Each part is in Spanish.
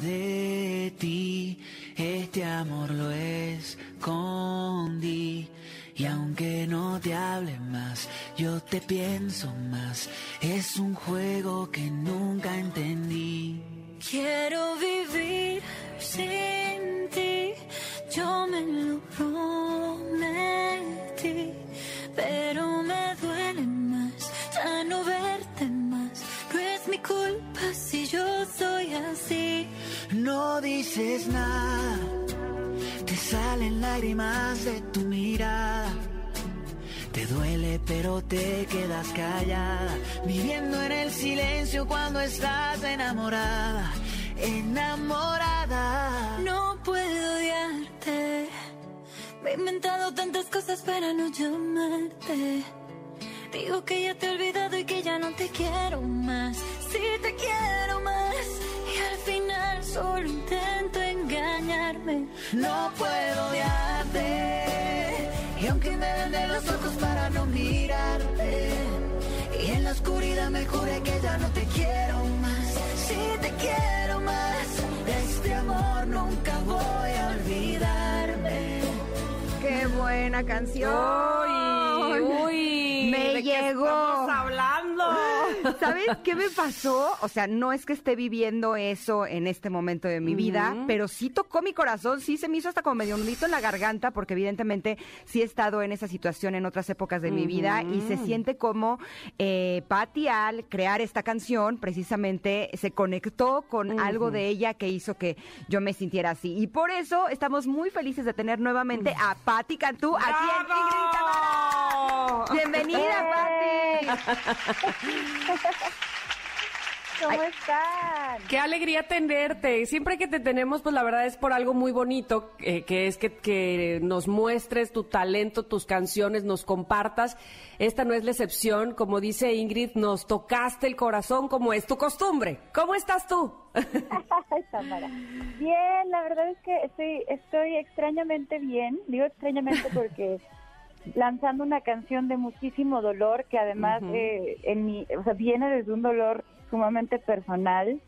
de ti. Este amor lo escondí. Y aunque no te hable más, yo te pienso más. Es un juego que nunca entendí. Quiero vivir sin ti, yo me lo prometí, dices te salen lágrimas de tu mirada. Te duele pero te quedas callada, viviendo en el silencio cuando estás enamorada, enamorada. No puedo odiarte, me he inventado tantas cosas para no llamarte. Digo que ya te he olvidado y que ya no te quiero más. Sí te quiero más. Y al final solo. No puedo odiarte. Y aunque me vende los ojos para no mirarte. Y en la oscuridad me juré que ya no te quiero más. Sí te quiero más. De este amor nunca voy a olvidarme. ¡Qué buena canción! Uy, uy, Me ¿de qué llegó. ¿Sabes qué me pasó? O sea, no es que esté viviendo eso en este momento de mi vida, pero sí tocó mi corazón, sí se me hizo hasta como medio nudito en la garganta, porque evidentemente sí he estado en esa situación en otras épocas de mi vida y se siente como eh, Patti al crear esta canción, precisamente se conectó con algo de ella que hizo que yo me sintiera así. Y por eso estamos muy felices de tener nuevamente a Patti Cantú aquí en Ingrid Bienvenida, Patti. ¿Cómo están? Qué alegría tenerte. Siempre que te tenemos, pues la verdad es por algo muy bonito, eh, que es que, que nos muestres tu talento, tus canciones, nos compartas. Esta no es la excepción. Como dice Ingrid, nos tocaste el corazón como es tu costumbre. ¿Cómo estás tú? Bien, la verdad es que estoy, estoy extrañamente bien. Digo extrañamente porque lanzando una canción de muchísimo dolor que además eh, en mi, o sea, viene desde un dolor sumamente personal.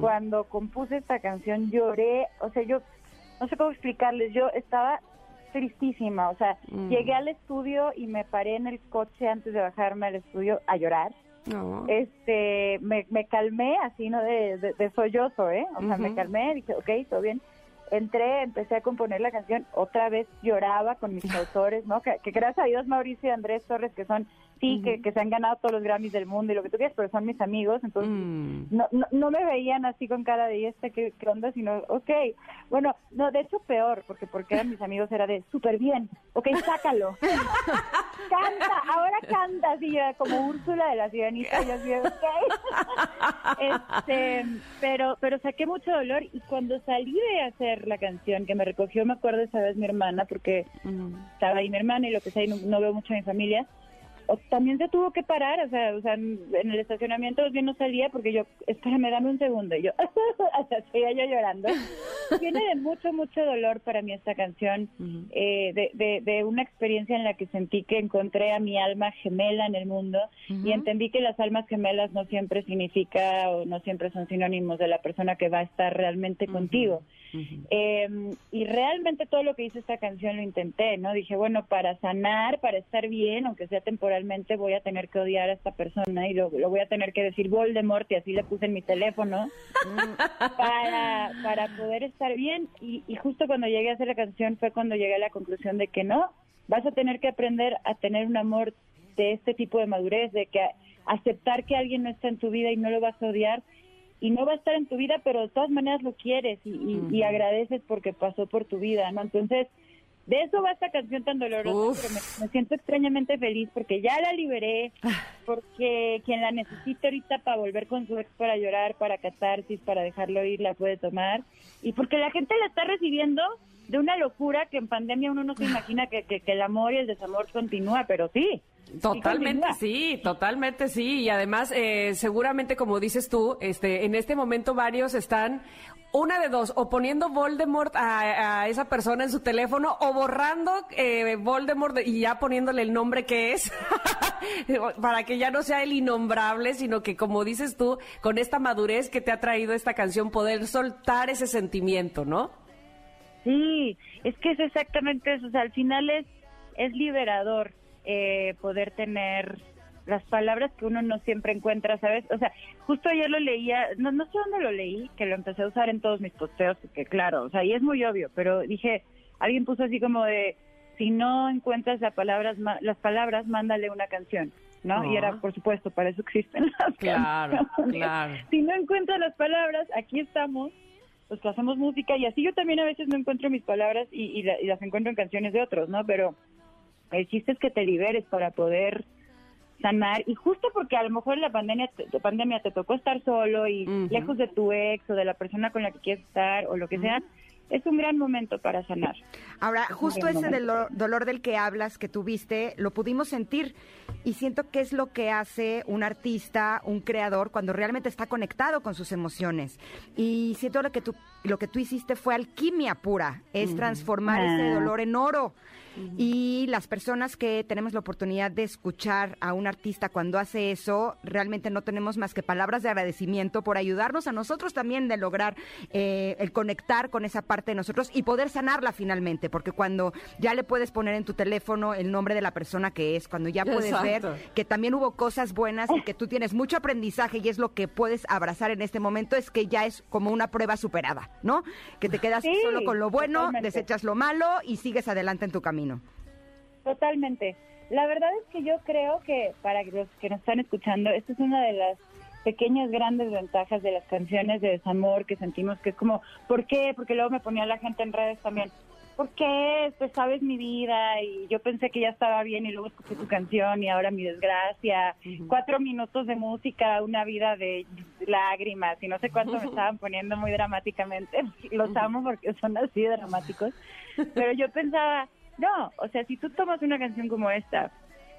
Cuando compuse esta canción lloré, o sea, yo no sé cómo explicarles, yo estaba tristísima, o sea, llegué al estudio y me paré en el coche antes de bajarme al estudio a llorar. No. este me, me calmé así no de, de, de sollozo eh o sea me calmé dije ok todo bien entré empecé a componer la canción otra vez lloraba con mis autores no que, que gracias a Dios Mauricio y Andrés Torres que son sí que, que se han ganado todos los Grammys del mundo y lo que tú quieras pero son mis amigos entonces Mm. no, no, no me veían así con cara de ¿y este qué, qué onda? Sino, ok, bueno, no, de hecho peor, porque porque eran mis amigos era de súper bien, ok, sácalo. canta, ahora canta, así yo como Úrsula de la Sirenita, yo así, ok. este, pero, pero saqué mucho dolor y cuando salí de hacer la canción, que me recogió, me acuerdo esa vez mi hermana, porque estaba ahí mi hermana y lo que sea, y no, no veo mucho a mi familia, también se tuvo que parar, o sea, o sea, en el estacionamiento bien no salía porque yo, espérame, dame un segundo, y yo, seguía yo llorando. Viene de mucho, mucho dolor para mí esta canción, eh, de, de, de una experiencia en la que sentí que encontré a mi alma gemela en el mundo y entendí que las almas gemelas no siempre significa o no siempre son sinónimos de la persona que va a estar realmente contigo. Eh, y realmente todo lo que hizo esta canción lo intenté, ¿no? Dije, bueno, para sanar, para estar bien, aunque sea temporalmente, voy a tener que odiar a esta persona y lo, lo voy a tener que decir Voldemort y así le puse en mi teléfono para, para poder estar bien. Y, y justo cuando llegué a hacer la canción fue cuando llegué a la conclusión de que no, vas a tener que aprender a tener un amor de este tipo de madurez, de que aceptar que alguien no está en tu vida y no lo vas a odiar y no va a estar en tu vida, pero de todas maneras lo quieres y, y- y agradeces porque pasó por tu vida, ¿no? Entonces, de eso va esta canción tan dolorosa, pero me, me siento extrañamente feliz porque ya la liberé, porque quien la necesite ahorita para volver con su ex para llorar, para catarsis, para dejarlo ir, la puede tomar, y porque la gente la está recibiendo de una locura que en pandemia uno no se imagina que, que, que el amor y el desamor continúa, pero sí. Totalmente sí, totalmente sí. Y además, eh, seguramente, como dices tú, este, en este momento varios están una de dos, o poniendo Voldemort a, a esa persona en su teléfono, o borrando eh, Voldemort y ya poniéndole el nombre que es, para que ya no sea el innombrable, sino que, como dices tú, con esta madurez que te ha traído esta canción, poder soltar ese sentimiento, ¿no? Sí, es que es exactamente eso. O sea, al final es, es liberador eh, poder tener las palabras que uno no siempre encuentra, ¿sabes? O sea, justo ayer lo leía, no, no sé dónde lo leí, que lo empecé a usar en todos mis posteos, porque claro, o sea, y es muy obvio, pero dije, alguien puso así como de, si no encuentras las palabras, las palabras, mándale una canción. ¿no? Y era, por supuesto, para eso existen las claro, Claro. Si no encuentras las palabras, aquí estamos, pues que hacemos música y así yo también a veces no encuentro mis palabras y, y las encuentro en canciones de otros, ¿no? Pero el chiste es que te liberes para poder sanar y justo porque a lo mejor la pandemia te, pandemia te tocó estar solo y lejos de tu ex o de la persona con la que quieres estar o lo que sea, es un gran momento para sanar. Ahora, justo ese dolor, del que hablas, que tuviste, lo pudimos sentir y siento que es lo que hace un artista, un creador, cuando realmente está conectado con sus emociones. Y siento lo que tú, lo que tú hiciste fue alquimia pura, es transformar ese ah. dolor en oro. Y las personas que tenemos la oportunidad de escuchar a un artista cuando hace eso, realmente no tenemos más que palabras de agradecimiento por ayudarnos a nosotros también de lograr eh, el conectar con esa parte de nosotros y poder sanarla finalmente, porque cuando ya le puedes poner en tu teléfono el nombre de la persona que es, cuando ya puedes ver que también hubo cosas buenas y que tú tienes mucho aprendizaje y es lo que puedes abrazar en este momento, es que ya es como una prueba superada, ¿no? Que te quedas solo con lo bueno, desechas lo malo y sigues adelante en tu camino. Totalmente. La verdad es que yo creo que para los que nos están escuchando, esta es una de las pequeñas grandes ventajas de las canciones de desamor que sentimos que es como, ¿por qué? Porque luego me ponía la gente en redes también, ¿por qué? Pues sabes mi vida y yo pensé que ya estaba bien y luego escuché tu canción y ahora mi desgracia, cuatro minutos de música, una vida de lágrimas y no sé cuánto me estaban poniendo muy dramáticamente, los amo porque son así dramáticos, pero yo pensaba, no, o sea, si tú tomas una canción como esta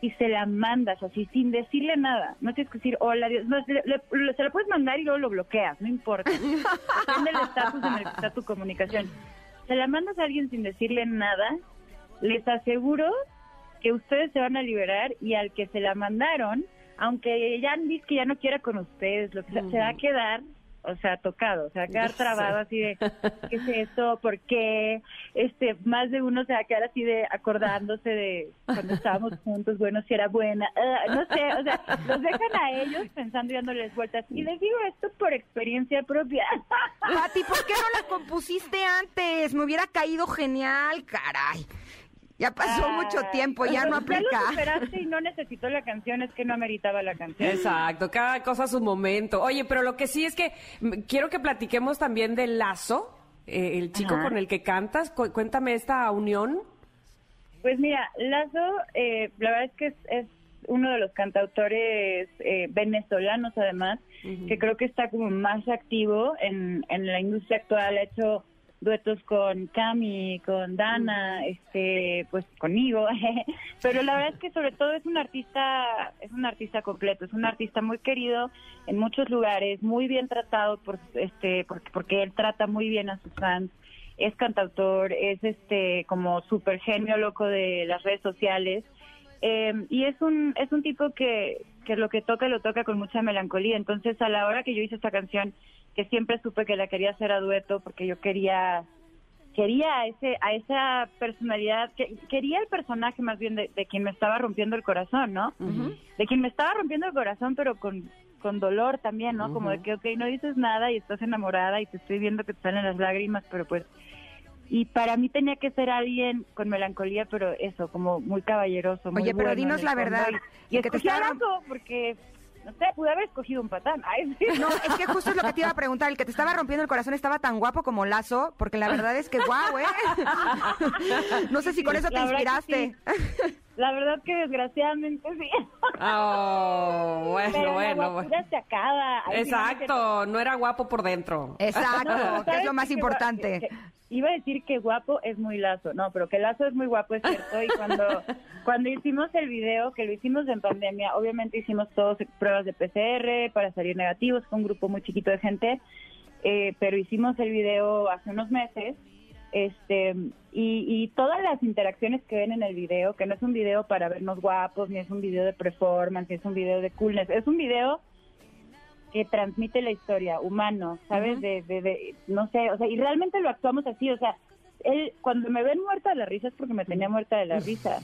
y se la mandas así sin decirle nada, no tienes que decir hola, Dios, no, se la puedes mandar y luego lo bloqueas, no importa. Depende del estatus en el que está tu comunicación. Se la mandas a alguien sin decirle nada, les aseguro que ustedes se van a liberar y al que se la mandaron, aunque ya dice que ya no quiera con ustedes, lo que se va a quedar o sea, tocado, o sea, quedar trabado así de, ¿qué es eso? ¿Por qué? Este, más de uno se va a quedar así de acordándose de cuando estábamos juntos, bueno, si era buena, ah, no sé, o sea, los dejan a ellos pensando y dándoles vueltas. Y les digo esto por experiencia propia. Pati, ¿por qué no la compusiste antes? Me hubiera caído genial, caray. Ya pasó ah, mucho tiempo, ya no aplica. Ya lo superaste y no necesitó la canción, es que no ameritaba la canción. Exacto, cada cosa a su momento. Oye, pero lo que sí es que quiero que platiquemos también del Lazo, eh, el chico con el que cantas. cuéntame esta unión. Pues mira, Lazo, eh, la verdad es que es, uno de los cantautores eh, venezolanos, además, que creo que está como más activo en, en la industria actual. Ha hecho duetos con Cami, con Dana, este, pues conmigo, pero la verdad es que sobre todo es un artista, es un artista completo, es un artista muy querido en muchos lugares, muy bien tratado por este, porque, porque él trata muy bien a sus fans, es cantautor, es este como súper genio loco de las redes sociales. Eh, y es un es un tipo que, que lo que toca lo toca con mucha melancolía. Entonces a la hora que yo hice esta canción que siempre supe que la quería hacer a dueto porque yo quería quería a ese a esa personalidad que, quería el personaje más bien de, quien me estaba rompiendo el corazón no de quien me estaba rompiendo el corazón pero con con dolor también no como de que ok no dices nada y estás enamorada y te estoy viendo que te salen las lágrimas pero pues y para mí tenía que ser alguien con melancolía pero eso como muy caballeroso muy oye pero dinos la verdad y, y que te estaba... porque no sé, pude haber escogido un patán. No, es que justo es lo que te iba a preguntar. El que te estaba rompiendo el corazón estaba tan guapo como Lazo, porque la verdad es que guau, ¿eh? No sé si con eso te inspiraste. La verdad que desgraciadamente sí. Oh, bueno, bueno. La se acaba. Exacto, no era guapo por dentro. Exacto, que es lo más importante. iba a decir que guapo es muy lazo, no, pero que lazo es muy guapo es cierto y cuando cuando hicimos el video, que lo hicimos en pandemia, obviamente hicimos todos pruebas de PCR para salir negativos con un grupo muy chiquito de gente, eh, pero hicimos el video hace unos meses este y, y todas las interacciones que ven en el video, que no es un video para vernos guapos, ni es un video de performance, ni es un video de coolness, es un video que transmite la historia, humano, ¿sabes? de, de, de, no sé, o sea, y realmente lo actuamos así, o sea, él, cuando me ven muerta de la risa es porque me tenía muerta de la risa.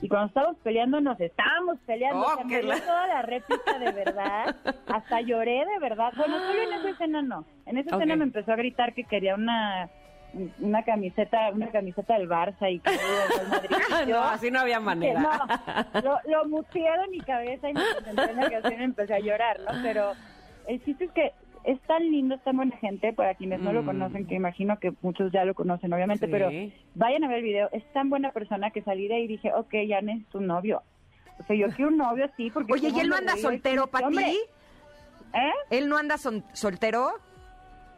Y cuando estábamos peleando, nos estábamos peleando. Oh, o sea, qué me la- dio toda la réplica de verdad. Hasta lloré de verdad. Bueno, solo en esa escena no. En esa escena Ok. me empezó a gritar que quería una una camiseta una camiseta del Barça y que Madrid. Y yo- No, así no había manera. no, lo, lo muteé de mi cabeza y me concentré en la canción y empecé a llorar, ¿no? Pero el chiste es que es tan lindo, es tan buena gente, para quienes no lo Mm. conocen, que imagino que muchos ya lo conocen, obviamente, Sí. pero vayan a ver el video, es tan buena persona que salí de ahí y dije, ok, ya necesito un novio. O sea, yo quiero un novio así, porque... Oye, ¿y él no anda soltero, Pati? ¿Eh? ¿Él no anda son- soltero?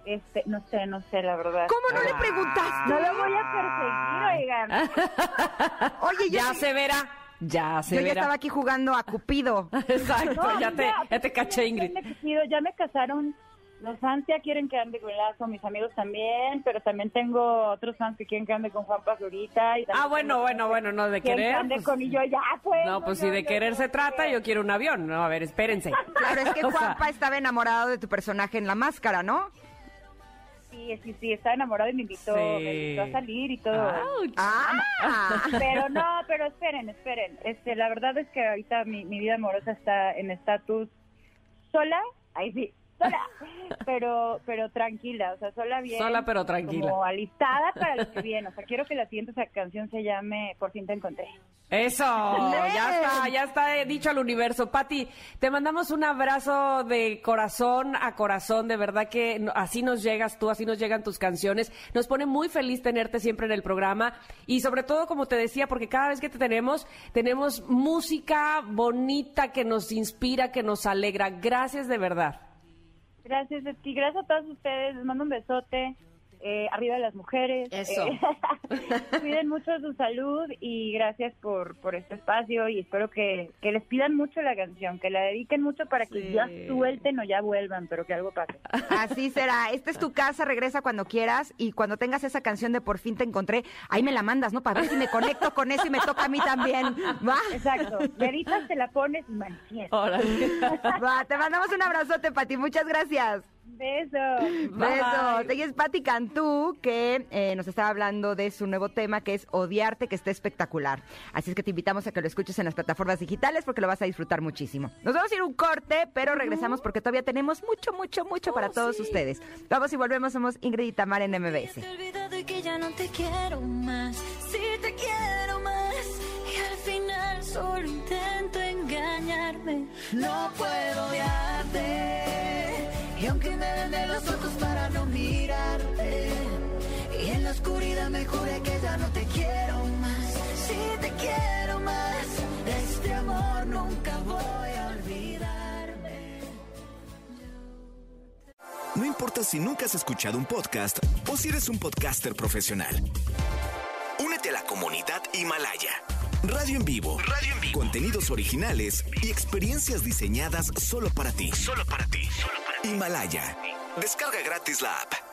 Este, no sé, no sé, la verdad. ¿Cómo no le Ah. preguntaste? No lo voy a perseguir, oigan. Oye, yo, Ya sí- se verá, ya se yo ya verá. estaba aquí jugando a Cupido. Exacto, No, ya, te, ya te caché, Ingrid. Ya me, decido, ya me casaron. Los fans ya quieren que ande con Lazo, mis amigos también, pero también tengo otros fans que quieren que ande con Juan Pazurita. Y Ah, bueno, bueno, bueno, no de quieren que querer. ande pues- con y yo ya, pues. No, pues si de querer no se trata, yo quiero un avión. No, a ver, espérense. Claro, es que Juanpa estaba enamorado de tu personaje en La Máscara, ¿no? Sí, sí, sí, estaba enamorado y me invitó, Sí. me invitó a salir y todo. Ouch. Ah, Pero no, pero esperen, esperen. Este, la verdad es que ahorita mi, mi vida amorosa está en estatus sola, ahí sí, sola, pero pero tranquila, o sea, sola bien. Sola, pero tranquila. Como alistada para lo que viene. O sea, quiero que la siguiente canción se llame Por fin te encontré. Eso, ya está, ya está eh, dicho al universo. Pati, te mandamos un abrazo de corazón a corazón, de verdad que así nos llegas tú, así nos llegan tus canciones. Nos pone muy feliz tenerte siempre en el programa y sobre todo, como te decía, porque cada vez que te tenemos, tenemos música bonita que nos inspira, que nos alegra. Gracias de verdad. Gracias a ti, gracias a todos ustedes. Les mando un besote. Eh, arriba de las mujeres. Eso. eh, cuiden mucho su salud y gracias por, por este espacio y espero que, que les pidan mucho la canción, que la dediquen mucho para que Sí. ya suelten o ya vuelvan, pero que algo pase. así será. Esta es tu casa, regresa cuando quieras y cuando tengas esa canción de Por fin te encontré, ahí me la mandas, ¿no? Para ver si me conecto con eso y me toca a mí también. Va. Exacto. Meditas, te la pones y manifiestas. Va, te mandamos un abrazote, Pati. Muchas gracias. Beso. Besos. Ella es Patti Cantú, que eh, nos estaba hablando de su nuevo tema, que es Odiarte, que está espectacular. Así es que te invitamos a que lo escuches en las plataformas digitales porque lo vas a disfrutar muchísimo. Nos vamos a ir a un corte, pero regresamos porque todavía tenemos mucho, mucho, mucho para todos ustedes. Vamos y volvemos. Somos Ingrid y Tamar en Te MBS. he olvidado y que ya no te quiero más. Sí te quiero más. Y al final solo intento engañarme. No puedo odiarte. Aunque me venden los ojos para no mirarte. Y en la oscuridad me juré que ya no te quiero más. Sí te quiero más. De este amor nunca voy a olvidarme. No importa si nunca has escuchado un podcast o si eres un podcaster profesional. Únete a la comunidad Himalaya. Radio en vivo. Radio en vivo. Contenidos originales y experiencias diseñadas solo para ti. Solo para ti. Himalaya. Descarga gratis la app.